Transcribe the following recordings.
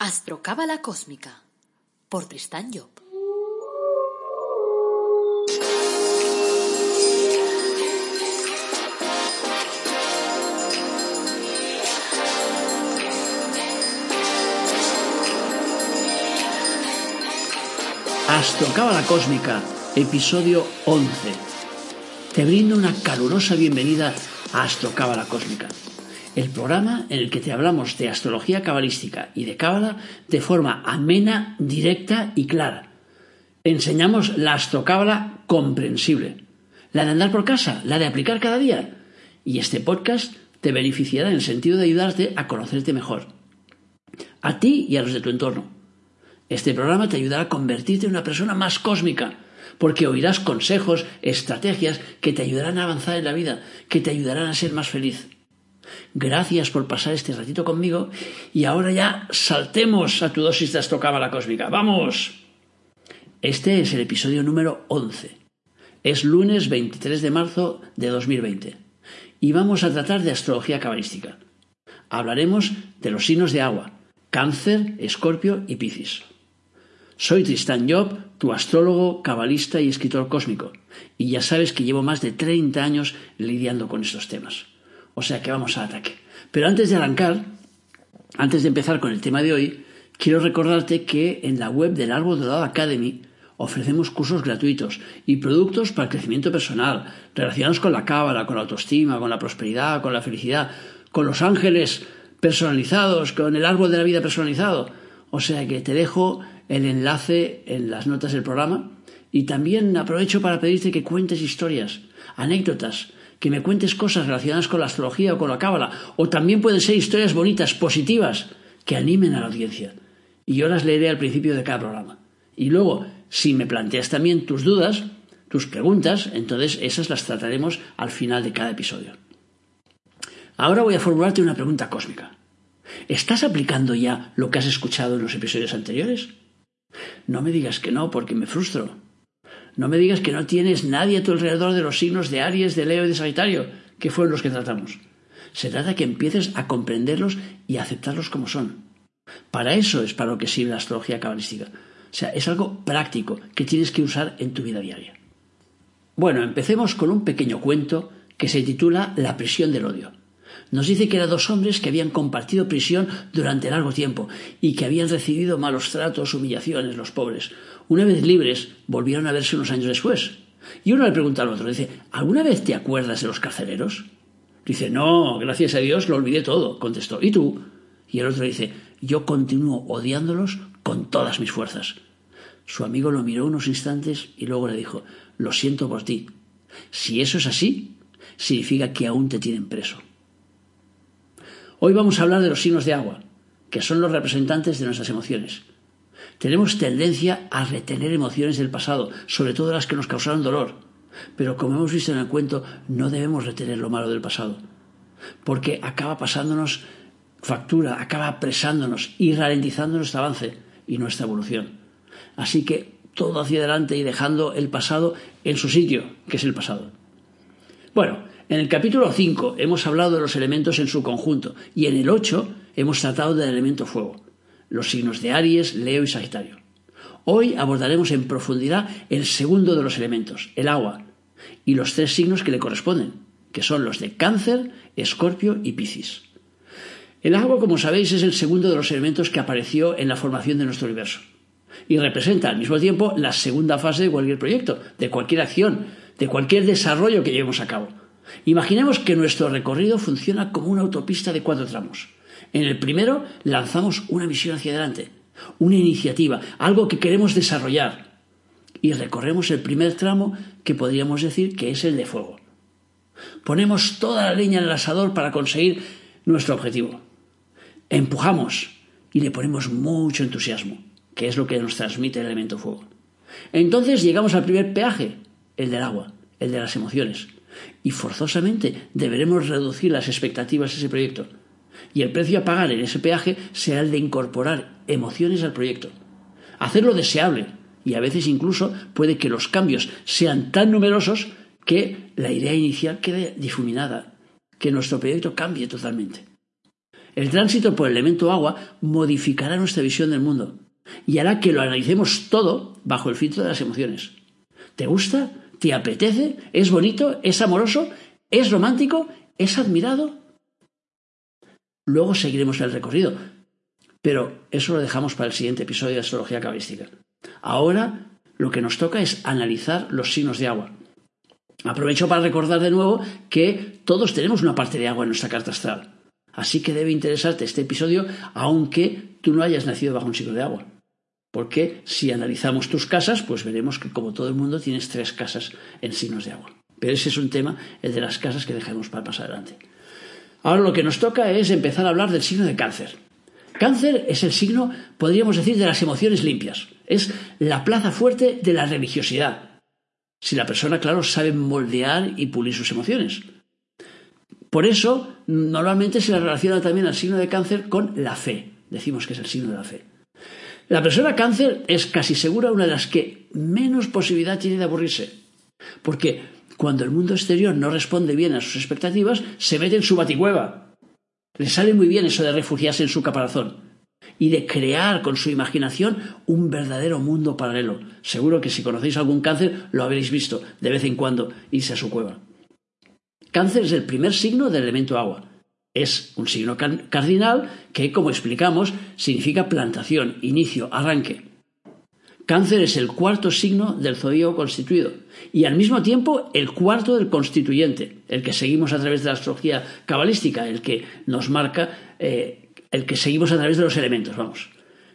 Astrocábala Cósmica por Tristán Job. Astrocábala Cósmica, episodio 11. Te brindo una calurosa bienvenida a Astrocábala Cósmica el programa en el que te hablamos de astrología cabalística y de cábala de forma amena, directa y clara. Enseñamos la astrocábala comprensible, la de andar por casa, la de aplicar cada día. Y este podcast te beneficiará en el sentido de ayudarte a conocerte mejor. A ti y a los de tu entorno. Este programa te ayudará a convertirte en una persona más cósmica, porque oirás consejos, estrategias que te ayudarán a avanzar en la vida, que te ayudarán a ser más feliz. Gracias por pasar este ratito conmigo y ahora ya saltemos a tu dosis de la cósmica. ¡Vamos! Este es el episodio número 11. Es lunes 23 de marzo de 2020 y vamos a tratar de astrología cabalística. Hablaremos de los signos de agua, cáncer, escorpio y piscis. Soy Tristan Job, tu astrólogo, cabalista y escritor cósmico, y ya sabes que llevo más de 30 años lidiando con estos temas. O sea que vamos al ataque. Pero antes de arrancar, antes de empezar con el tema de hoy, quiero recordarte que en la web del Árbol Dorado Academy ofrecemos cursos gratuitos y productos para el crecimiento personal, relacionados con la cábala, con la autoestima, con la prosperidad, con la felicidad, con los ángeles personalizados, con el árbol de la vida personalizado. O sea que te dejo el enlace en las notas del programa y también aprovecho para pedirte que cuentes historias, anécdotas, que me cuentes cosas relacionadas con la astrología o con la cábala, o también pueden ser historias bonitas, positivas, que animen a la audiencia. Y yo las leeré al principio de cada programa. Y luego, si me planteas también tus dudas, tus preguntas, entonces esas las trataremos al final de cada episodio. Ahora voy a formularte una pregunta cósmica. ¿Estás aplicando ya lo que has escuchado en los episodios anteriores? No me digas que no, porque me frustro. No me digas que no tienes nadie a tu alrededor de los signos de Aries, de Leo y de Sagitario, que fueron los que tratamos. Se trata que empieces a comprenderlos y a aceptarlos como son. Para eso es para lo que sirve la astrología cabalística. O sea, es algo práctico que tienes que usar en tu vida diaria. Bueno, empecemos con un pequeño cuento que se titula La prisión del odio. Nos dice que eran dos hombres que habían compartido prisión durante largo tiempo y que habían recibido malos tratos, humillaciones, los pobres. Una vez libres, volvieron a verse unos años después. Y uno le pregunta al otro, dice, ¿alguna vez te acuerdas de los carceleros? Dice, no, gracias a Dios lo olvidé todo, contestó. ¿Y tú? Y el otro dice, yo continúo odiándolos con todas mis fuerzas. Su amigo lo miró unos instantes y luego le dijo, lo siento por ti. Si eso es así, significa que aún te tienen preso. Hoy vamos a hablar de los signos de agua, que son los representantes de nuestras emociones. Tenemos tendencia a retener emociones del pasado, sobre todo las que nos causaron dolor. Pero como hemos visto en el cuento, no debemos retener lo malo del pasado, porque acaba pasándonos factura, acaba apresándonos y ralentizando nuestro avance y nuestra evolución. Así que todo hacia adelante y dejando el pasado en su sitio, que es el pasado. Bueno, en el capítulo 5 hemos hablado de los elementos en su conjunto y en el 8 hemos tratado del elemento fuego los signos de Aries, Leo y Sagitario. Hoy abordaremos en profundidad el segundo de los elementos, el agua, y los tres signos que le corresponden, que son los de Cáncer, Escorpio y Piscis. El agua, como sabéis, es el segundo de los elementos que apareció en la formación de nuestro universo y representa al mismo tiempo la segunda fase de cualquier proyecto, de cualquier acción, de cualquier desarrollo que llevemos a cabo. Imaginemos que nuestro recorrido funciona como una autopista de cuatro tramos. En el primero lanzamos una misión hacia adelante, una iniciativa, algo que queremos desarrollar. Y recorremos el primer tramo que podríamos decir que es el de fuego. Ponemos toda la leña en el asador para conseguir nuestro objetivo. Empujamos y le ponemos mucho entusiasmo, que es lo que nos transmite el elemento fuego. Entonces llegamos al primer peaje, el del agua, el de las emociones. Y forzosamente deberemos reducir las expectativas de ese proyecto y el precio a pagar en ese peaje sea el de incorporar emociones al proyecto. Hacerlo deseable y a veces incluso puede que los cambios sean tan numerosos que la idea inicial quede difuminada, que nuestro proyecto cambie totalmente. El tránsito por el elemento agua modificará nuestra visión del mundo y hará que lo analicemos todo bajo el filtro de las emociones. ¿Te gusta? ¿Te apetece? ¿Es bonito? ¿Es amoroso? ¿Es romántico? ¿Es admirado? Luego seguiremos el recorrido, pero eso lo dejamos para el siguiente episodio de Astrología Cabalística. Ahora lo que nos toca es analizar los signos de agua. Aprovecho para recordar de nuevo que todos tenemos una parte de agua en nuestra carta astral. Así que debe interesarte este episodio aunque tú no hayas nacido bajo un signo de agua. Porque si analizamos tus casas, pues veremos que como todo el mundo tienes tres casas en signos de agua. Pero ese es un tema, el de las casas, que dejaremos para más adelante. Ahora lo que nos toca es empezar a hablar del signo de cáncer. Cáncer es el signo, podríamos decir, de las emociones limpias. Es la plaza fuerte de la religiosidad. Si la persona, claro, sabe moldear y pulir sus emociones. Por eso, normalmente se le relaciona también al signo de cáncer con la fe. Decimos que es el signo de la fe. La persona cáncer es casi segura una de las que menos posibilidad tiene de aburrirse. Porque cuando el mundo exterior no responde bien a sus expectativas, se mete en su baticueva. Le sale muy bien eso de refugiarse en su caparazón y de crear con su imaginación un verdadero mundo paralelo. Seguro que si conocéis algún cáncer lo habréis visto de vez en cuando irse a su cueva. Cáncer es el primer signo del elemento agua. Es un signo cardinal que, como explicamos, significa plantación, inicio, arranque. Cáncer es el cuarto signo del zodíaco constituido y al mismo tiempo el cuarto del constituyente, el que seguimos a través de la astrología cabalística, el que nos marca, eh, el que seguimos a través de los elementos, vamos.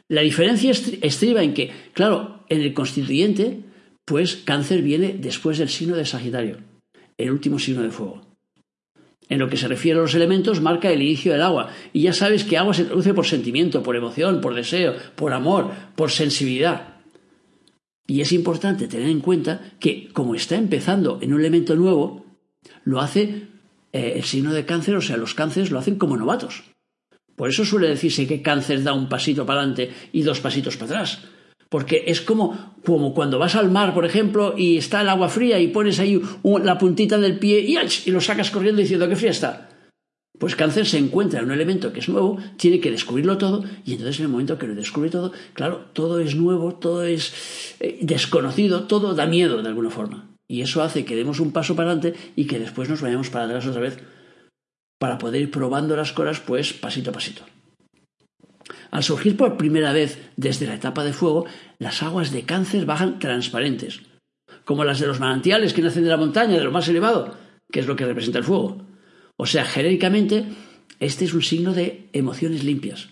La diferencia estriba en que, claro, en el constituyente, pues cáncer viene después del signo de Sagitario, el último signo de fuego. En lo que se refiere a los elementos, marca el inicio del agua. Y ya sabes que agua se traduce por sentimiento, por emoción, por deseo, por amor, por sensibilidad. Y es importante tener en cuenta que como está empezando en un elemento nuevo, lo hace eh, el signo de cáncer, o sea, los cánceres lo hacen como novatos. Por eso suele decirse que cáncer da un pasito para adelante y dos pasitos para atrás. Porque es como, como cuando vas al mar, por ejemplo, y está el agua fría y pones ahí la puntita del pie y, y lo sacas corriendo diciendo que fría está. Pues cáncer se encuentra en un elemento que es nuevo, tiene que descubrirlo todo y entonces en el momento que lo descubre todo, claro, todo es nuevo, todo es eh, desconocido, todo da miedo de alguna forma. Y eso hace que demos un paso para adelante y que después nos vayamos para atrás otra vez para poder ir probando las cosas pues pasito a pasito. Al surgir por primera vez desde la etapa de fuego, las aguas de cáncer bajan transparentes, como las de los manantiales que nacen de la montaña, de lo más elevado, que es lo que representa el fuego. O sea, genéricamente, este es un signo de emociones limpias.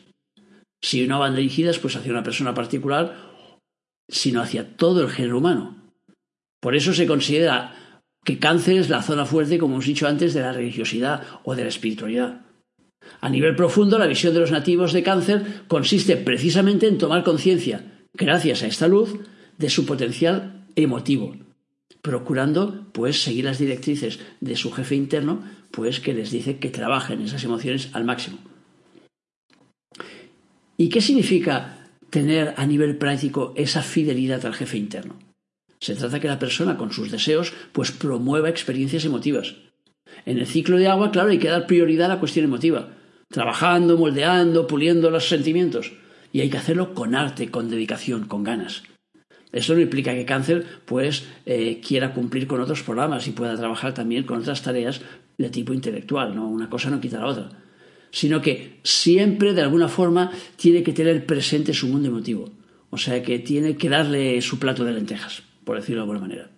Si no van dirigidas pues hacia una persona particular, sino hacia todo el género humano. Por eso se considera que cáncer es la zona fuerte, como hemos dicho antes, de la religiosidad o de la espiritualidad. A nivel profundo, la visión de los nativos de cáncer consiste precisamente en tomar conciencia, gracias a esta luz, de su potencial emotivo, procurando pues seguir las directrices de su jefe interno pues que les dice que trabajen esas emociones al máximo. ¿Y qué significa tener a nivel práctico esa fidelidad al jefe interno? Se trata que la persona con sus deseos pues promueva experiencias emotivas. En el ciclo de agua, claro, hay que dar prioridad a la cuestión emotiva, trabajando, moldeando, puliendo los sentimientos. Y hay que hacerlo con arte, con dedicación, con ganas. Eso no implica que cáncer pues eh, quiera cumplir con otros programas y pueda trabajar también con otras tareas de tipo intelectual, ¿no? Una cosa no quita la otra. Sino que siempre, de alguna forma, tiene que tener presente su mundo emotivo. O sea que tiene que darle su plato de lentejas, por decirlo de alguna manera.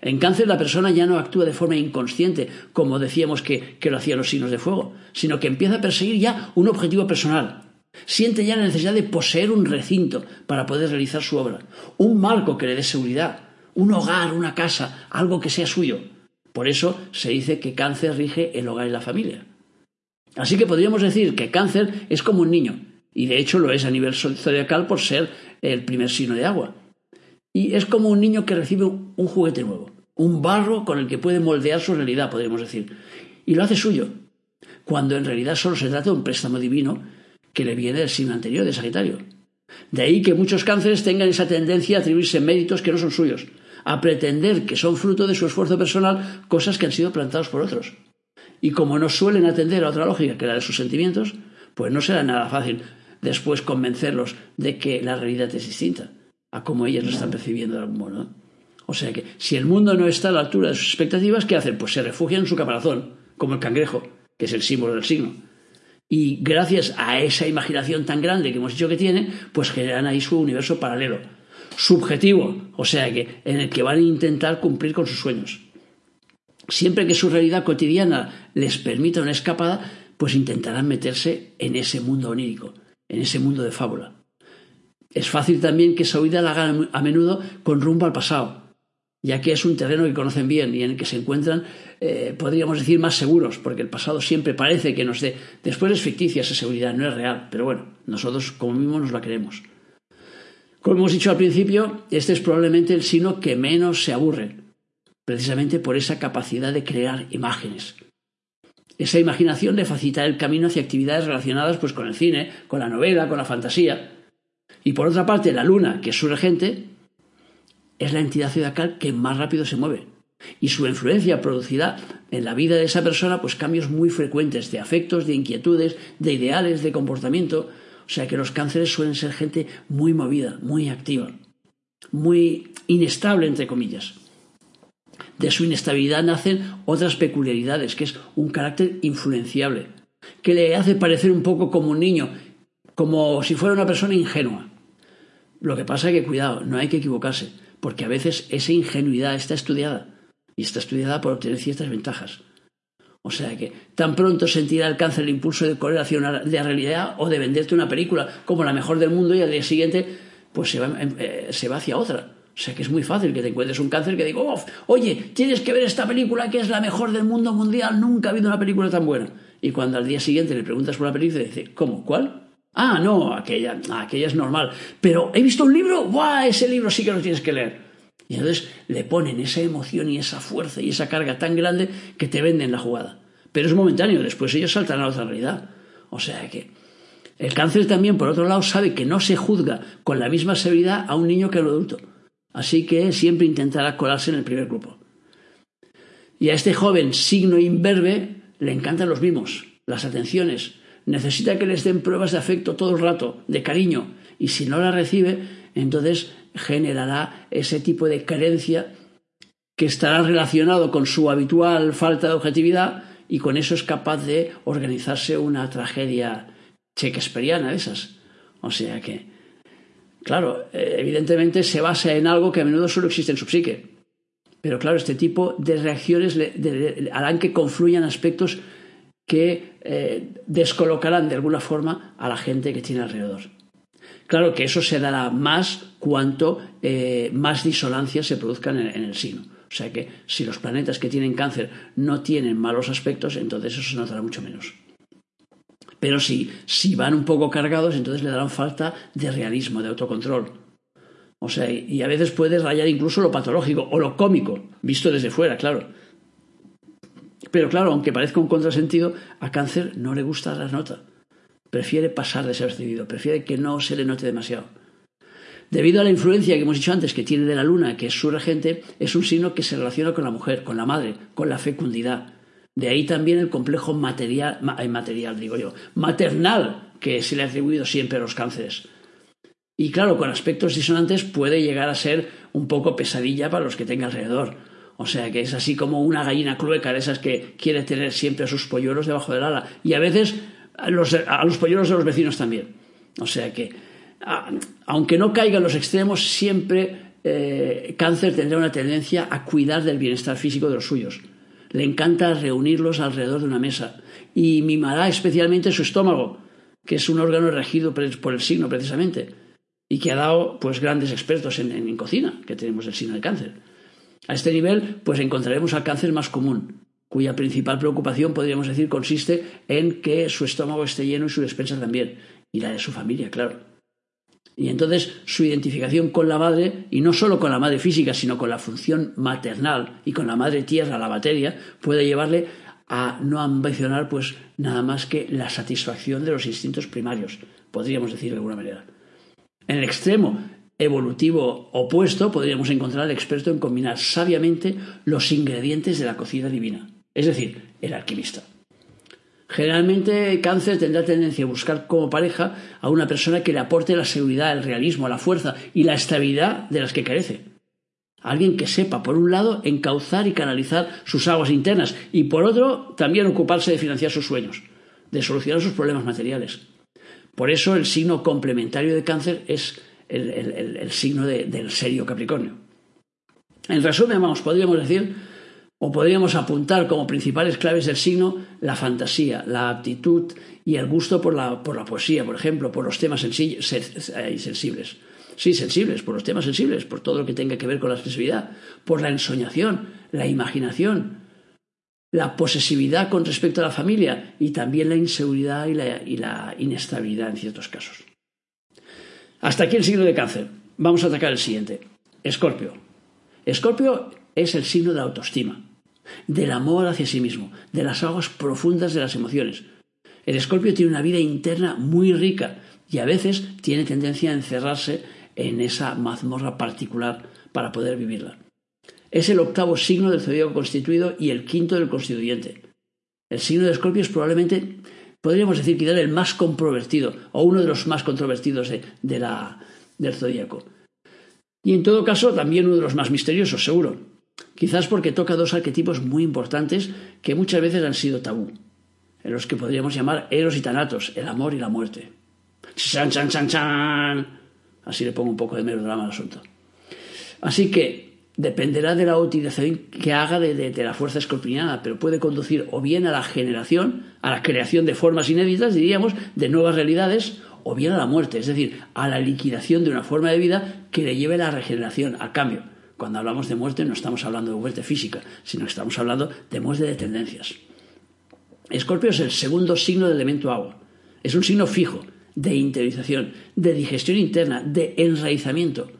En cáncer la persona ya no actúa de forma inconsciente, como decíamos que, que lo hacían los signos de fuego, sino que empieza a perseguir ya un objetivo personal, Siente ya la necesidad de poseer un recinto para poder realizar su obra, un marco que le dé seguridad, un hogar, una casa, algo que sea suyo. Por eso se dice que cáncer rige el hogar y la familia. Así que podríamos decir que cáncer es como un niño, y de hecho lo es a nivel zodiacal por ser el primer signo de agua. Y es como un niño que recibe un juguete nuevo, un barro con el que puede moldear su realidad, podríamos decir, y lo hace suyo, cuando en realidad solo se trata de un préstamo divino que le viene del signo anterior de Sagitario. De ahí que muchos cánceres tengan esa tendencia a atribuirse méritos que no son suyos, a pretender que son fruto de su esfuerzo personal cosas que han sido plantados por otros. Y como no suelen atender a otra lógica que la de sus sentimientos, pues no será nada fácil después convencerlos de que la realidad es distinta a como ellos lo están percibiendo de algún modo. O sea que si el mundo no está a la altura de sus expectativas, ¿qué hacen? Pues se refugian en su caparazón, como el cangrejo, que es el símbolo del signo. Y gracias a esa imaginación tan grande que hemos dicho que tiene, pues generan ahí su universo paralelo, subjetivo, o sea que en el que van a intentar cumplir con sus sueños. Siempre que su realidad cotidiana les permita una escapada, pues intentarán meterse en ese mundo onírico, en ese mundo de fábula. Es fácil también que esa huida la hagan a menudo con rumbo al pasado, ya que es un terreno que conocen bien y en el que se encuentran, eh, podríamos decir, más seguros, porque el pasado siempre parece que nos dé. Después es ficticia esa seguridad, no es real, pero bueno, nosotros como mismos nos la queremos. Como hemos dicho al principio, este es probablemente el signo que menos se aburre, precisamente por esa capacidad de crear imágenes. Esa imaginación le facilita el camino hacia actividades relacionadas pues, con el cine, con la novela, con la fantasía. Y por otra parte, la luna, que es su regente, es la entidad zodiacal que más rápido se mueve. Y su influencia producirá en la vida de esa persona pues cambios muy frecuentes de afectos, de inquietudes, de ideales, de comportamiento. O sea que los cánceres suelen ser gente muy movida, muy activa, muy inestable, entre comillas. De su inestabilidad nacen otras peculiaridades, que es un carácter influenciable, que le hace parecer un poco como un niño, como si fuera una persona ingenua. Lo que pasa es que, cuidado, no hay que equivocarse porque a veces esa ingenuidad está estudiada y está estudiada por obtener ciertas ventajas. O sea que tan pronto sentirá el cáncer el impulso de correr hacia una de realidad o de venderte una película como la mejor del mundo y al día siguiente pues se va, eh, se va hacia otra. O sea que es muy fácil que te encuentres un cáncer que diga, oh, oye, tienes que ver esta película que es la mejor del mundo mundial, nunca ha habido una película tan buena. Y cuando al día siguiente le preguntas por la película, dice, ¿cómo? ¿Cuál? Ah, no, aquella, aquella es normal. Pero he visto un libro, ¡buah! Ese libro sí que lo tienes que leer. Y entonces le ponen esa emoción y esa fuerza y esa carga tan grande que te venden la jugada. Pero es momentáneo, después ellos saltan a otra realidad. O sea que el cáncer también, por otro lado, sabe que no se juzga con la misma severidad a un niño que a un adulto. Así que siempre intentará colarse en el primer grupo. Y a este joven signo imberbe le encantan los mimos, las atenciones, necesita que les den pruebas de afecto todo el rato, de cariño, y si no la recibe, entonces generará ese tipo de carencia que estará relacionado con su habitual falta de objetividad y con eso es capaz de organizarse una tragedia shakespeariana de esas. O sea que, claro, evidentemente se basa en algo que a menudo solo existe en su psique. Pero claro, este tipo de reacciones harán que confluyan aspectos que eh, descolocarán de alguna forma a la gente que tiene alrededor. Claro que eso se dará más cuanto eh, más disonancias se produzcan en, el signo. O sea que si los planetas que tienen cáncer no tienen malos aspectos, entonces eso se notará mucho menos. Pero si, si van un poco cargados, entonces le darán falta de realismo, de autocontrol. O sea, y a veces puede rayar incluso lo patológico o lo cómico, visto desde fuera, claro. Pero claro, aunque parezca un contrasentido, a cáncer no le gusta la nota. Prefiere pasar desapercibido, prefiere que no se le note demasiado. Debido a la influencia que hemos dicho antes que tiene de la luna, que es su regente, es un signo que se relaciona con la mujer, con la madre, con la fecundidad. De ahí también el complejo material, material digo yo, maternal que se le ha atribuido siempre a los cánceres. Y claro, con aspectos disonantes puede llegar a ser un poco pesadilla para los que tenga alrededor. O sea que es así como una gallina clueca de esas que quiere tener siempre a sus polluelos debajo del ala. Y a veces a los, polluelos de los vecinos también. O sea que, aunque no caiga en los extremos, siempre eh, cáncer tendrá una tendencia a cuidar del bienestar físico de los suyos. Le encanta reunirlos alrededor de una mesa y mimará especialmente su estómago, que es un órgano regido por el signo precisamente y que ha dado pues grandes expertos en, en cocina, que tenemos el signo de cáncer. A este nivel, pues encontraremos al cáncer más común, cuya principal preocupación, podríamos decir, consiste en que su estómago esté lleno y su despensa también, y la de su familia, claro. Y entonces su identificación con la madre, y no solo con la madre física, sino con la función maternal y con la madre tierra, la materia, puede llevarle a no ambicionar pues nada más que la satisfacción de los instintos primarios, podríamos decir de alguna manera. En el extremo evolutivo opuesto podríamos encontrar al experto en combinar sabiamente los ingredientes de la cocina divina, es decir, el alquimista. Generalmente cáncer tendrá tendencia a buscar como pareja a una persona que le aporte la seguridad, el realismo, la fuerza y la estabilidad de las que carece. Alguien que sepa, por un lado, encauzar y canalizar sus aguas internas y, por otro, también ocuparse de financiar sus sueños, de solucionar sus problemas materiales. Por eso el signo complementario de cáncer es el, signo del serio Capricornio. En resumen, vamos, podríamos decir, o podríamos apuntar como principales claves del signo la fantasía, la aptitud y el gusto por la, por la poesía, por ejemplo, por los temas eh, sensibles. Sí, sensibles, por los temas sensibles, por todo lo que tenga que ver con la expresividad, por la ensoñación, la imaginación, la posesividad con respecto a la familia y también la inseguridad y la, inestabilidad en ciertos casos. Hasta aquí el signo de cáncer. Vamos a atacar el siguiente. Escorpio. Escorpio es el signo de la autoestima, del amor hacia sí mismo, de las aguas profundas de las emociones. El escorpio tiene una vida interna muy rica y a veces tiene tendencia a encerrarse en esa mazmorra particular para poder vivirla. Es el octavo signo del zodíaco constituido y el quinto del constituyente. El signo de Escorpio es probablemente, podríamos decir, quizá el más controvertido o uno de los más controvertidos de, del zodíaco. Y en todo caso, también uno de los más misteriosos, seguro. Quizás porque toca dos arquetipos muy importantes que muchas veces han sido tabú, en los que podríamos llamar Eros y Tanatos, el amor y la muerte. ¡Chan, chan, chan, chan! Así le pongo un poco de melodrama al asunto. Así que dependerá de la utilización que haga de, la fuerza escorpiñada, pero puede conducir o bien a la generación, a la creación de formas inéditas, diríamos, de nuevas realidades, o bien a la muerte, es decir, a la liquidación de una forma de vida que le lleve a la regeneración, a cambio. Cuando hablamos de muerte no estamos hablando de muerte física, sino estamos hablando de muerte de tendencias. Escorpio es el segundo signo del elemento agua. Es un signo fijo, de interiorización, de digestión interna, de enraizamiento.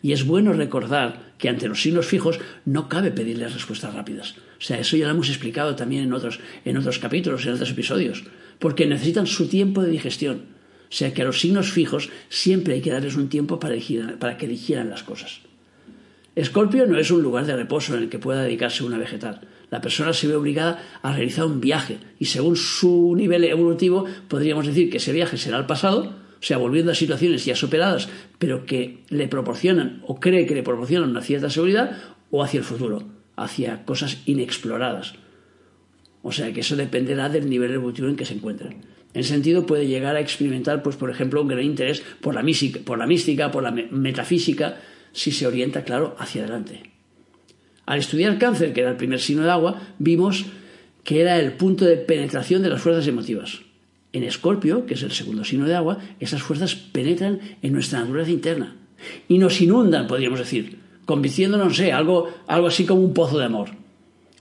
Y es bueno recordar que ante los signos fijos no cabe pedirles respuestas rápidas. O sea, eso ya lo hemos explicado también en otros, en otros capítulos, en otros episodios, porque necesitan su tiempo de digestión. O sea, que a los signos fijos siempre hay que darles un tiempo para, para que digieran las cosas. Escorpio no es un lugar de reposo en el que pueda dedicarse una vegetal. La persona se ve obligada a realizar un viaje y según su nivel evolutivo podríamos decir que ese viaje será al pasado sea, volviendo a situaciones ya superadas, pero que le proporcionan o cree que le proporcionan una cierta seguridad, o hacia el futuro, hacia cosas inexploradas. O sea, que eso dependerá del nivel evolutivo en que se encuentren. En sentido, puede llegar a experimentar, pues, por ejemplo, un gran interés por la, mística, por la mística, por la metafísica, si se orienta, claro, hacia adelante. Al estudiar cáncer, que era el primer signo de agua, vimos que era el punto de penetración de las fuerzas emotivas. En Escorpio, que es el segundo signo de agua, esas fuerzas penetran en nuestra naturaleza interna y nos inundan, podríamos decir, convirtiéndonos, no sé, algo, algo así como un pozo de amor.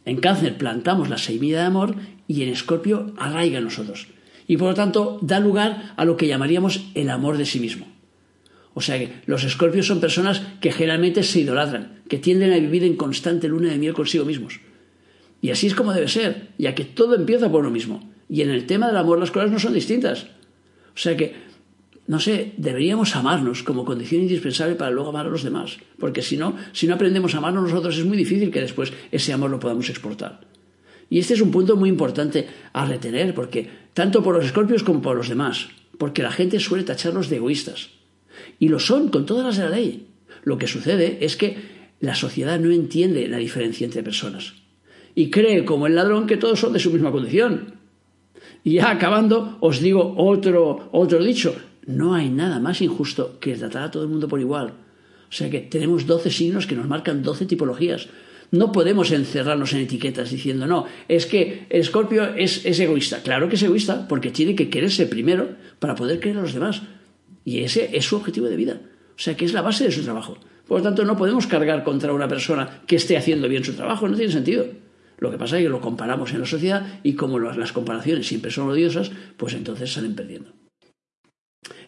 En Cáncer plantamos la semilla de amor y en Escorpio arraiga en nosotros. Y por lo tanto da lugar a lo que llamaríamos el amor de sí mismo. O sea que los escorpios son personas que generalmente se idolatran, que tienden a vivir en constante luna de miel consigo mismos. Y así es como debe ser, ya que todo empieza por uno mismo. Y en el tema del amor las cosas no son distintas. O sea que, no sé, deberíamos amarnos como condición indispensable para luego amar a los demás. Porque si no, si no aprendemos a amarnos nosotros es muy difícil que después ese amor lo podamos exportar. Y este es un punto muy importante a retener, porque tanto por los escorpios como por los demás, porque la gente suele tacharlos de egoístas. Y lo son con todas las de la ley. Lo que sucede es que la sociedad no entiende la diferencia entre personas. Y cree, como el ladrón, que todos son de su misma condición. Y ya acabando, os digo otro, otro dicho. No hay nada más injusto que tratar a todo el mundo por igual. O sea que tenemos 12 signos que nos marcan 12 tipologías. No podemos encerrarnos en etiquetas diciendo, no, es que escorpio es, es, egoísta. Claro que es egoísta, porque tiene que quererse primero para poder querer a los demás. Y ese es su objetivo de vida. O sea que es la base de su trabajo. Por lo tanto, no podemos cargar contra una persona que esté haciendo bien su trabajo. No tiene sentido. Lo que pasa es que lo comparamos en la sociedad y como las comparaciones siempre son odiosas, pues entonces salen perdiendo.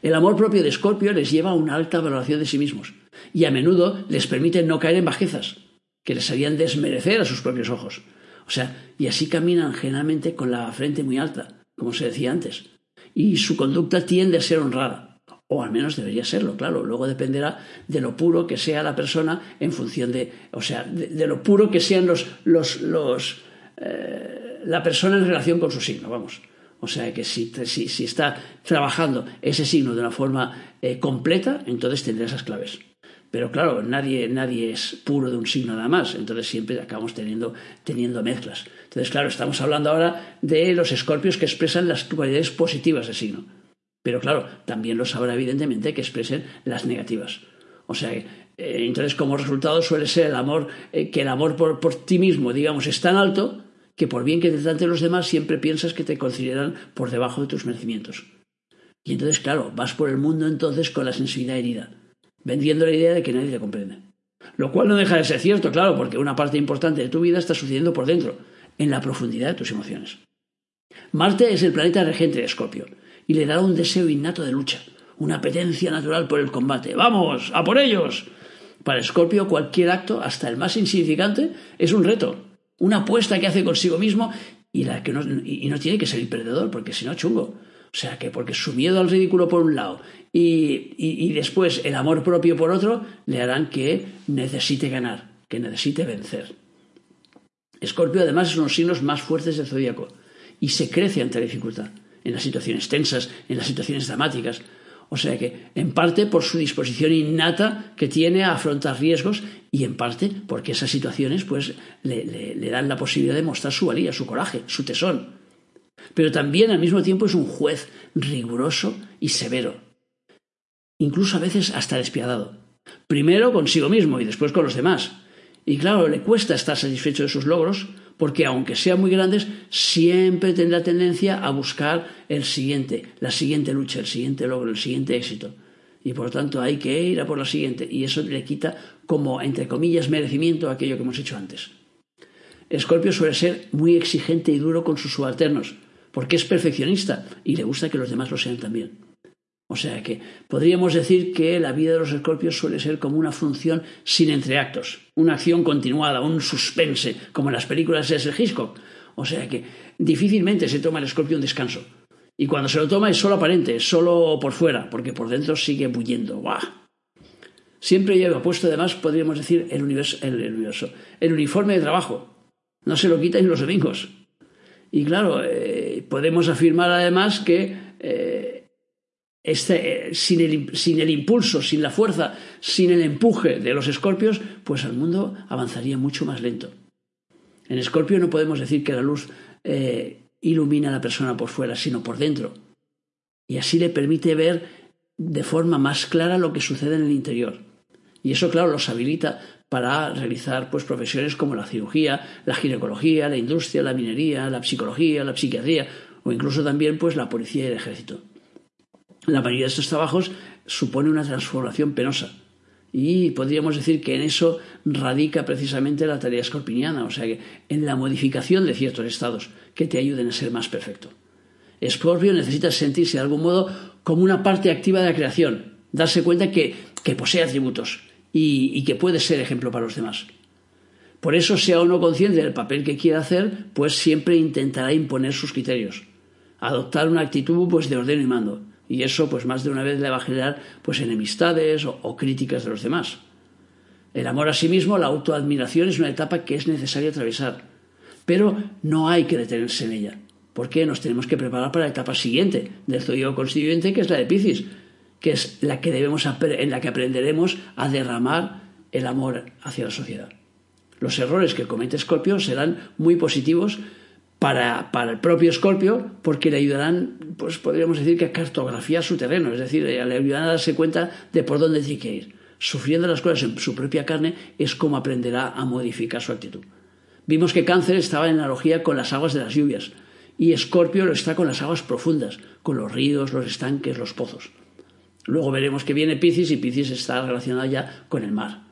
El amor propio de Escorpio les lleva a una alta valoración de sí mismos y a menudo les permite no caer en bajezas que les harían desmerecer a sus propios ojos. O sea, y así caminan generalmente con la frente muy alta, como se decía antes, y su conducta tiende a ser honrada o al menos debería serlo, claro. Luego dependerá de lo puro que sea la persona en función de, o sea, de, lo puro que sean los, los, los eh, la persona en relación con su signo, vamos. O sea que si, está trabajando ese signo de una forma eh, completa, entonces tendrá esas claves. Pero claro, nadie, nadie es puro de un signo nada más, entonces siempre acabamos teniendo, teniendo mezclas. Entonces, claro, estamos hablando ahora de los escorpios que expresan las cualidades positivas del signo. Pero claro, también los habrá evidentemente que expresen las negativas. O sea, eh, entonces como resultado suele ser el amor, eh, que el amor por, por, ti mismo, digamos, es tan alto que por bien que te traten los demás siempre piensas que te consideran por debajo de tus merecimientos. Y entonces, claro, vas por el mundo entonces con la sensibilidad herida vendiendo la idea de que nadie te comprende. Lo cual no deja de ser cierto, claro, porque una parte importante de tu vida está sucediendo por dentro, en la profundidad de tus emociones. Marte es el planeta regente de Escorpio y le dará un deseo innato de lucha, una apetencia natural por el combate. ¡Vamos! ¡A por ellos! Para Escorpio cualquier acto, hasta el más insignificante, es un reto, una apuesta que hace consigo mismo y, la que no, y no tiene que ser el perdedor, porque si no, chungo. O sea que porque su miedo al ridículo por un lado y, después el amor propio por otro le harán que necesite ganar, que necesite vencer. Escorpio además es uno de los signos más fuertes del zodíaco y se crece ante la dificultad, en las situaciones tensas, en las situaciones dramáticas. O sea que, en parte por su disposición innata que tiene a afrontar riesgos y en parte porque esas situaciones pues, le, le dan la posibilidad de mostrar su valía, su coraje, su tesón. Pero también al mismo tiempo es un juez riguroso y severo, incluso a veces hasta despiadado. Primero consigo mismo y después con los demás. Y claro, le cuesta estar satisfecho de sus logros porque aunque sean muy grandes, siempre tendrá tendencia a buscar el siguiente, la siguiente lucha, el siguiente logro, el siguiente éxito. Y por tanto hay que ir a por la siguiente. Y eso le quita como, entre comillas, merecimiento a aquello que hemos hecho antes. Escorpio suele ser muy exigente y duro con sus subalternos, porque es perfeccionista y le gusta que los demás lo sean también. O sea que podríamos decir que la vida de los escorpios suele ser como una función sin entreactos, una acción continuada, un suspense, como en las películas de Sir Hitchcock. O sea que difícilmente se toma el escorpio un descanso. Y cuando se lo toma es solo aparente, solo por fuera, porque por dentro sigue bulliendo. ¡Buah! Siempre lleva puesto además, podríamos decir, el, universo, el, uniforme de trabajo. No se lo quita ni los domingos. Y claro, eh, podemos afirmar además que eh, este, sin, el, sin, el, impulso, sin la fuerza, sin el empuje de los escorpios, pues el mundo avanzaría mucho más lento. En escorpio no podemos decir que la luz eh, ilumina a la persona por fuera, sino por dentro. Y así le permite ver de forma más clara lo que sucede en el interior. Y eso, claro, los habilita para realizar pues, profesiones como la cirugía, la ginecología, la industria, la minería, la psicología, la psiquiatría o incluso también pues, la policía y el ejército la mayoría de estos trabajos supone una transformación penosa. Y podríamos decir que en eso radica precisamente la tarea escorpiniana, o sea que en la modificación de ciertos estados que te ayuden a ser más perfecto. Escorpio necesita sentirse de algún modo como una parte activa de la creación, darse cuenta que, posee atributos y, que puede ser ejemplo para los demás. Por eso, sea o no consciente del papel que quiere hacer, pues siempre intentará imponer sus criterios, adoptar una actitud pues, de orden y mando y eso, pues más de una vez le va a generar pues enemistades o, críticas de los demás. El amor a sí mismo, la autoadmiración, es una etapa que es necesaria atravesar. Pero no hay que detenerse en ella, porque nos tenemos que preparar para la etapa siguiente del zodíaco constituyente, que es la de Piscis, que es la que debemos en la que aprenderemos a derramar el amor hacia la sociedad. Los errores que comete Scorpio serán muy positivos para, el propio Escorpio porque le ayudarán, pues podríamos decir que a cartografiar su terreno, es decir, le ayudarán a darse cuenta de por dónde tiene que ir. Sufriendo las cosas en su propia carne es como aprenderá a modificar su actitud. Vimos que Cáncer estaba en analogía con las aguas de las lluvias y Escorpio lo está con las aguas profundas, con los ríos, los estanques, los pozos. Luego veremos que viene Piscis y Piscis está relacionado ya con el mar.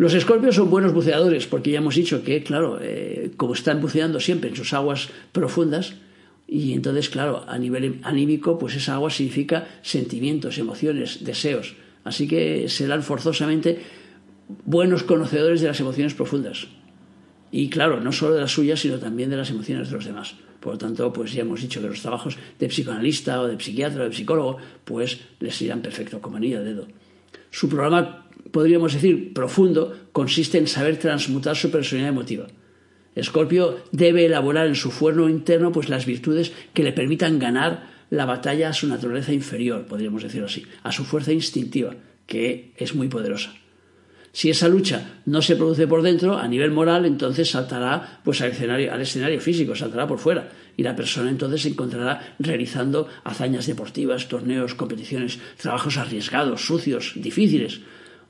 Los escorpios son buenos buceadores porque ya hemos dicho que, claro, eh, como están buceando siempre en sus aguas profundas, y entonces, claro, a nivel anímico, pues esa agua significa sentimientos, emociones, deseos. Así que serán forzosamente buenos conocedores de las emociones profundas. Y claro, no solo de las suyas, sino también de las emociones de los demás. Por lo tanto, pues ya hemos dicho que los trabajos de psicoanalista o de psiquiatra o de psicólogo, pues les irán perfecto como anillo de dedo. Su programa podríamos decir, profundo, consiste en saber transmutar su personalidad emotiva. Escorpio debe elaborar en su fuero interno pues las virtudes que le permitan ganar la batalla a su naturaleza inferior, podríamos decirlo así, a su fuerza instintiva, que es muy poderosa. Si esa lucha no se produce por dentro, a nivel moral, entonces saltará pues, al, escenario, al escenario físico, saltará por fuera. Y la persona entonces se encontrará realizando hazañas deportivas, torneos, competiciones, trabajos arriesgados, sucios, difíciles.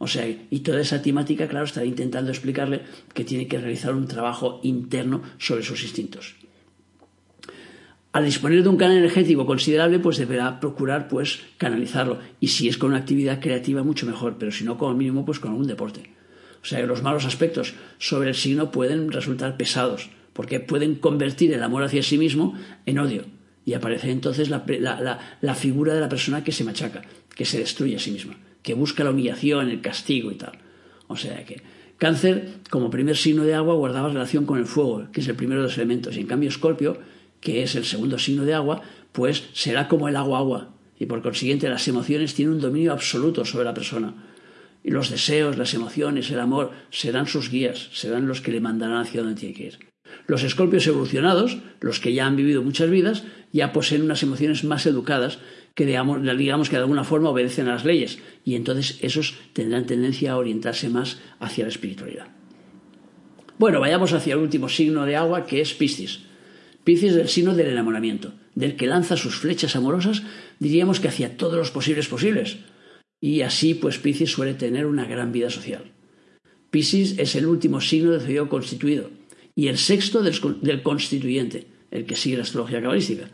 O sea, y toda esa temática, claro, estará intentando explicarle que tiene que realizar un trabajo interno sobre sus instintos. Al disponer de un canal energético considerable, pues deberá procurar pues canalizarlo. Y si es con una actividad creativa, mucho mejor, pero si no, como mínimo, pues con algún deporte. O sea que los malos aspectos sobre el signo pueden resultar pesados, porque pueden convertir el amor hacia sí mismo en odio. Y aparece entonces la, la figura de la persona que se machaca, que se destruye a sí misma, que busca la humillación, el castigo y tal. O sea que Cáncer, como primer signo de agua, guardaba relación con el fuego, que es el primero de los elementos. Y en cambio, Escorpio que es el segundo signo de agua, pues será como el agua-agua. Y por consiguiente las emociones tienen un dominio absoluto sobre la persona. Y los deseos, las emociones, el amor serán sus guías, serán los que le mandarán hacia donde tiene que ir. Los escorpios evolucionados, los que ya han vivido muchas vidas, ya poseen unas emociones más educadas que digamos, que de alguna forma obedecen a las leyes y entonces esos tendrán tendencia a orientarse más hacia la espiritualidad. Bueno, vayamos hacia el último signo de agua que es Piscis. Piscis del signo del enamoramiento, del que lanza sus flechas amorosas, diríamos que hacia todos los posibles posibles. Y así, pues Piscis suele tener una gran vida social. Piscis es el último signo de zodiaco constituido y el sexto del, del constituyente, el que sigue la astrología cabalística.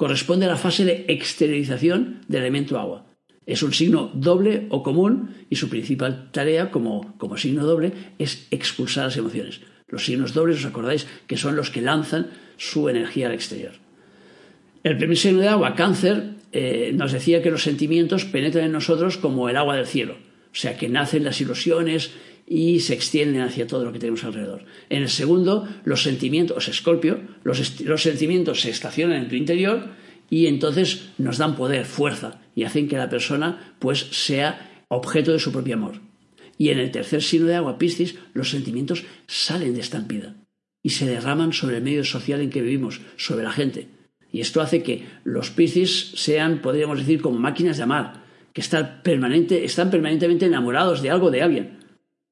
Corresponde a la fase de exteriorización del elemento agua. Es un signo doble o común y su principal tarea como, como signo doble es expulsar las emociones. Los signos dobles, os acordáis, que son los que lanzan su energía al exterior. El primer signo de agua, cáncer, eh, nos decía que los sentimientos penetran en nosotros como el agua del cielo, o sea, que nacen las ilusiones y se extienden hacia todo lo que tenemos alrededor. En el segundo, los sentimientos, escorpio, los, los sentimientos se estacionan en tu interior y entonces nos dan poder, fuerza, y hacen que la persona pues sea objeto de su propio amor. Y en el tercer signo de agua, Piscis, los sentimientos salen de estampida y se derraman sobre el medio social en que vivimos, sobre la gente. Y esto hace que los Piscis sean, podríamos decir, como máquinas de amar, que están, permanente, están permanentemente enamorados de algo, de alguien.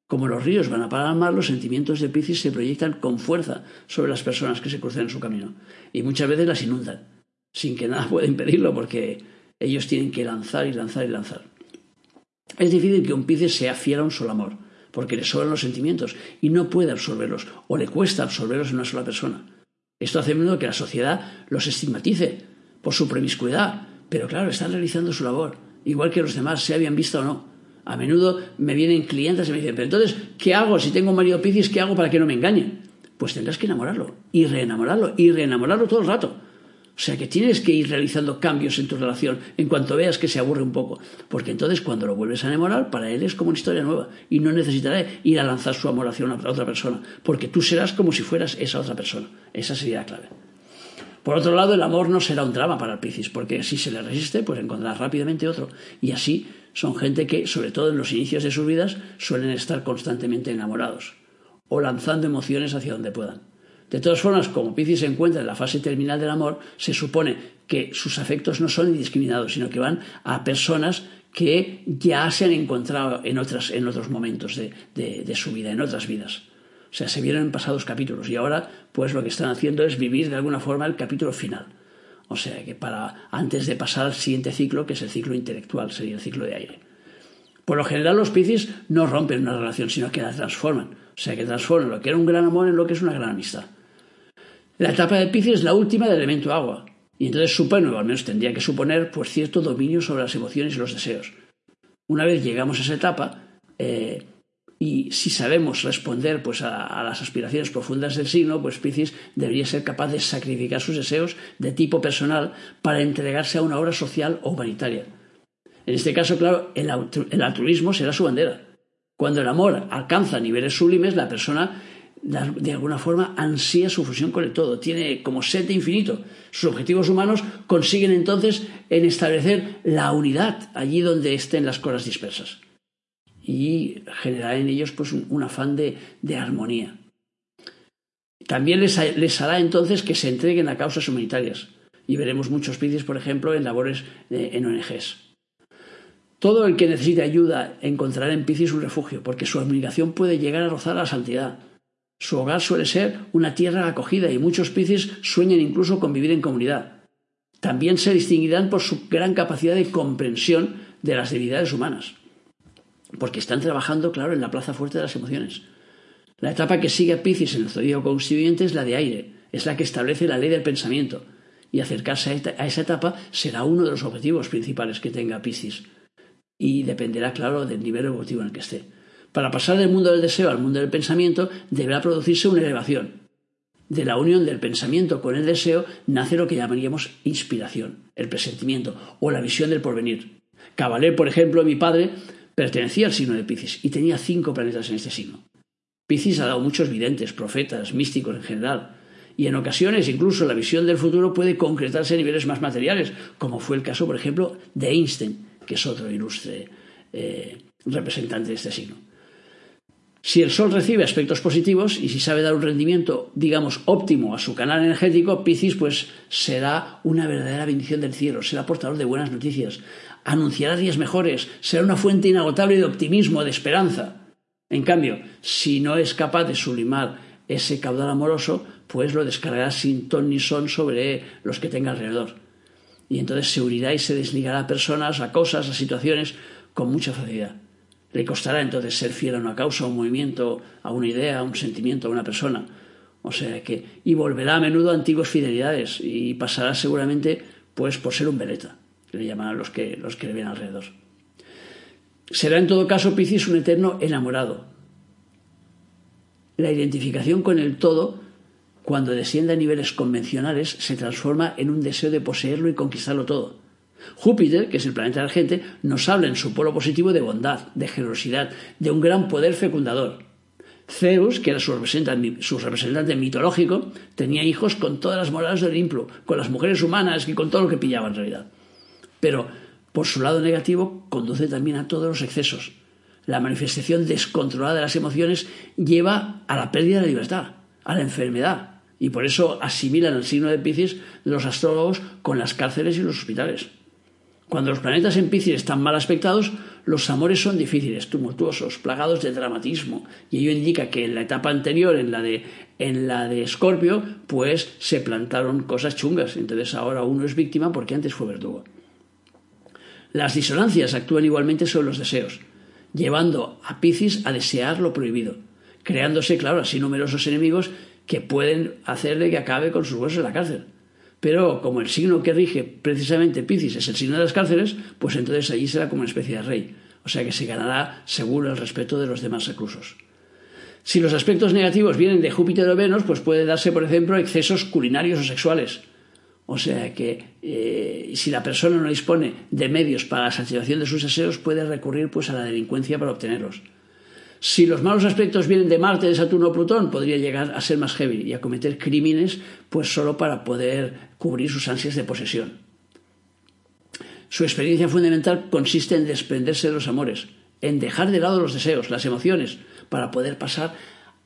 Como los ríos van a parar al mar, los sentimientos de Piscis se proyectan con fuerza sobre las personas que se cruzan en su camino. Y muchas veces las inundan, sin que nada pueda impedirlo, porque ellos tienen que lanzar y lanzar y lanzar. Es difícil que un Piscis sea fiel a un solo amor porque le sobran los sentimientos y no puede absorberlos o le cuesta absorberlos en una sola persona. Esto hace menudo que la sociedad los estigmatice por su promiscuidad, pero claro, están realizando su labor, igual que los demás, se habían visto o no. A menudo me vienen clientes y me dicen, pero entonces, ¿qué hago si tengo un marido Piscis? ¿Qué hago para que no me engañe? Pues tendrás que enamorarlo y reenamorarlo y reenamorarlo todo el rato o sea que tienes que ir realizando cambios en tu relación en cuanto veas que se aburre un poco. Porque entonces cuando lo vuelves a enamorar, para él es como una historia nueva. Y no necesitará ir a lanzar su amor hacia otra persona. Porque tú serás como si fueras esa otra persona. Esa sería la clave. Por otro lado, el amor no será un drama para el Piscis, porque si se le resiste, pues encontrará rápidamente otro. Y así son gente que, sobre todo en los inicios de sus vidas, suelen estar constantemente enamorados o lanzando emociones hacia donde puedan. De todas formas, como Piscis se encuentra en la fase terminal del amor, se supone que sus afectos no son indiscriminados, sino que van a personas que ya se han encontrado en, otras, en otros momentos de, de, su vida, en otras vidas. O sea, se vieron en pasados capítulos y ahora pues lo que están haciendo es vivir de alguna forma el capítulo final. O sea, que para antes de pasar al siguiente ciclo, que es el ciclo intelectual, sería el ciclo de aire. Por lo general los Piscis no rompen una relación, sino que la transforman. O sea, que transforman lo que era un gran amor en lo que es una gran amistad. La etapa de Piscis es la última del elemento agua, y entonces supone, o al menos tendría que suponer, pues cierto dominio sobre las emociones y los deseos. Una vez llegamos a esa etapa, eh, y si sabemos responder pues, a, las aspiraciones profundas del signo, pues Piscis debería ser capaz de sacrificar sus deseos de tipo personal para entregarse a una obra social o humanitaria. En este caso, claro, el, altruismo será su bandera. Cuando el amor alcanza niveles sublimes, la persona de alguna forma ansía su fusión con el todo, tiene como sed infinito. Sus objetivos humanos consiguen entonces en establecer la unidad allí donde estén las cosas dispersas y generar en ellos pues un, afán de, de armonía. También les, les hará entonces que se entreguen a causas humanitarias. Y veremos muchos Piscis, por ejemplo, en labores en ONGs. Todo el que necesite ayuda encontrará en Piscis un refugio, porque su admiración puede llegar a rozar la santidad. Su hogar suele ser una tierra acogida y muchos Piscis sueñan incluso con vivir en comunidad. También se distinguirán por su gran capacidad de comprensión de las debilidades humanas, porque están trabajando, claro, en la plaza fuerte de las emociones. La etapa que sigue a Piscis en el zodíaco constituyente es la de aire, es la que establece la ley del pensamiento, y acercarse a esa etapa será uno de los objetivos principales que tenga Piscis y dependerá, claro, del nivel evolutivo en el que esté. Para pasar del mundo del deseo al mundo del pensamiento deberá producirse una elevación. De la unión del pensamiento con el deseo nace lo que llamaríamos inspiración, el presentimiento o la visión del porvenir. Cabalé, por ejemplo, mi padre, pertenecía al signo de Piscis y tenía cinco planetas en este signo. Piscis ha dado muchos videntes, profetas, místicos en general, y en ocasiones incluso la visión del futuro puede concretarse a niveles más materiales, como fue el caso, por ejemplo, de Einstein, que es otro ilustre eh, representante de este signo. Si el Sol recibe aspectos positivos y si sabe dar un rendimiento, digamos, óptimo a su canal energético, Piscis pues será una verdadera bendición del cielo, será portador de buenas noticias, anunciará días mejores, será una fuente inagotable de optimismo, de esperanza. En cambio, si no es capaz de sublimar ese caudal amoroso, pues lo descargará sin ton ni son sobre los que tenga alrededor y entonces se unirá y se desligará a personas, a cosas, a situaciones con mucha facilidad. Le costará entonces ser fiel a una causa, a un movimiento, a una idea, a un sentimiento, a una persona. O sea que, y volverá a menudo a antiguas fidelidades y pasará seguramente pues por ser un veleta, le llaman a los que, los que le ven alrededor. Será en todo caso Piscis un eterno enamorado. La identificación con el todo cuando desciende a niveles convencionales, se transforma en un deseo de poseerlo y conquistarlo todo. Júpiter, que es el planeta de la gente, nos habla en su polo positivo de bondad, de generosidad, de un gran poder fecundador. Zeus, que era su representante, mitológico, tenía hijos con todas las morales del Olimpo, con las mujeres humanas y con todo lo que pillaba en realidad. Pero, por su lado negativo, conduce también a todos los excesos. La manifestación descontrolada de las emociones lleva a la pérdida de libertad, a la enfermedad, y por eso asimilan el signo de Piscis los astrólogos con las cárceles y los hospitales. Cuando los planetas en Piscis están mal aspectados, los amores son difíciles, tumultuosos, plagados de dramatismo, y ello indica que en la etapa anterior, en la de en la de Escorpio, pues se plantaron cosas chungas, entonces ahora uno es víctima porque antes fue verdugo. Las disonancias actúan igualmente sobre los deseos, llevando a Piscis a desear lo prohibido, creándose, claro, así numerosos enemigos que pueden hacerle que acabe con sus huesos en la cárcel. Pero como el signo que rige precisamente Piscis es el signo de las cárceles, pues entonces allí será como una especie de rey. O sea que se ganará seguro el respeto de los demás reclusos. Si los aspectos negativos vienen de Júpiter o Venus, pues puede darse, por ejemplo, excesos culinarios o sexuales. O sea que eh, si la persona no dispone de medios para la satisfacción de sus deseos, puede recurrir pues a la delincuencia para obtenerlos. Si los malos aspectos vienen de Marte, de Saturno o Plutón, podría llegar a ser más heavy y a cometer crímenes pues solo para poder cubrir sus ansias de posesión. Su experiencia fundamental consiste en desprenderse de los amores, en dejar de lado los deseos, las emociones, para poder pasar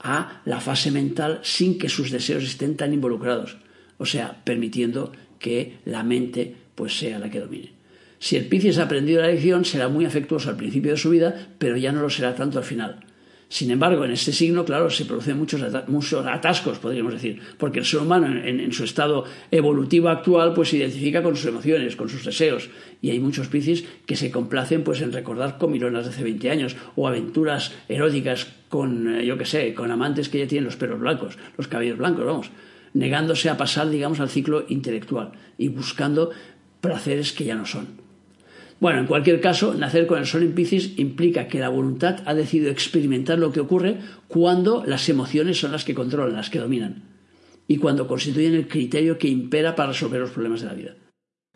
a la fase mental sin que sus deseos estén tan involucrados, o sea, permitiendo que la mente pues sea la que domine. Si el Piscis ha aprendido la lección, será muy afectuoso al principio de su vida, pero ya no lo será tanto al final. Sin embargo, en este signo, claro, se producen muchos, atascos, podríamos decir, porque el ser humano, en, su estado evolutivo actual, pues se identifica con sus emociones, con sus deseos, y hay muchos piscis que se complacen pues en recordar comilonas de hace 20 años, o aventuras eróticas con, eh, yo qué sé, con amantes que ya tienen los pelos blancos, los cabellos blancos, vamos, negándose a pasar, digamos, al ciclo intelectual y buscando placeres que ya no son. Bueno, en cualquier caso, nacer con el sol en Piscis implica que la voluntad ha decidido experimentar lo que ocurre cuando las emociones son las que controlan, las que dominan, y cuando constituyen el criterio que impera para resolver los problemas de la vida.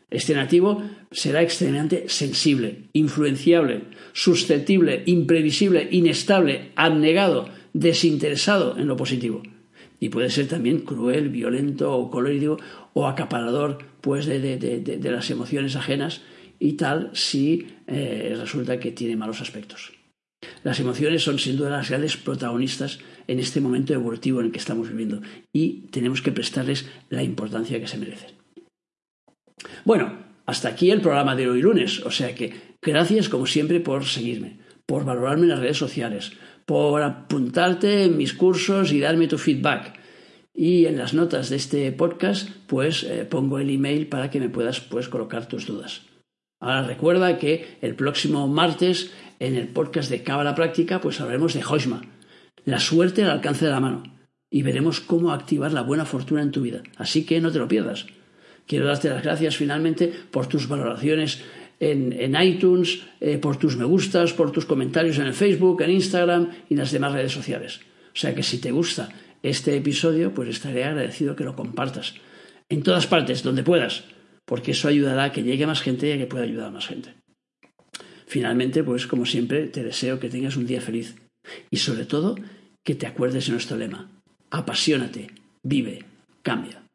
Este nativo será extremadamente sensible, influenciable, susceptible, imprevisible, inestable, abnegado, desinteresado en lo positivo. Y puede ser también cruel, violento o colérico o acaparador pues, de las emociones ajenas y tal si eh, resulta que tiene malos aspectos. Las emociones son sin duda las grandes protagonistas en este momento evolutivo en el que estamos viviendo y tenemos que prestarles la importancia que se merecen. Bueno, hasta aquí el programa de hoy lunes, o sea que gracias como siempre por seguirme, por valorarme en las redes sociales, por apuntarte en mis cursos y darme tu feedback. Y en las notas de este podcast, pues eh, pongo el email para que me puedas pues, colocar tus dudas. Ahora recuerda que el próximo martes, en el podcast de Cábala Práctica, pues hablaremos de Hoshma, la suerte al alcance de la mano, y veremos cómo activar la buena fortuna en tu vida. Así que no te lo pierdas. Quiero darte las gracias finalmente por tus valoraciones en, iTunes, eh, por tus me gustas, por tus comentarios en el Facebook, en Instagram y en las demás redes sociales. O sea que si te gusta este episodio, pues estaré agradecido que lo compartas en todas partes, donde puedas, porque eso ayudará a que llegue más gente y a que pueda ayudar a más gente. Finalmente, pues como siempre, te deseo que tengas un día feliz y sobre todo que te acuerdes de nuestro lema. Apasionate, vive, cambia.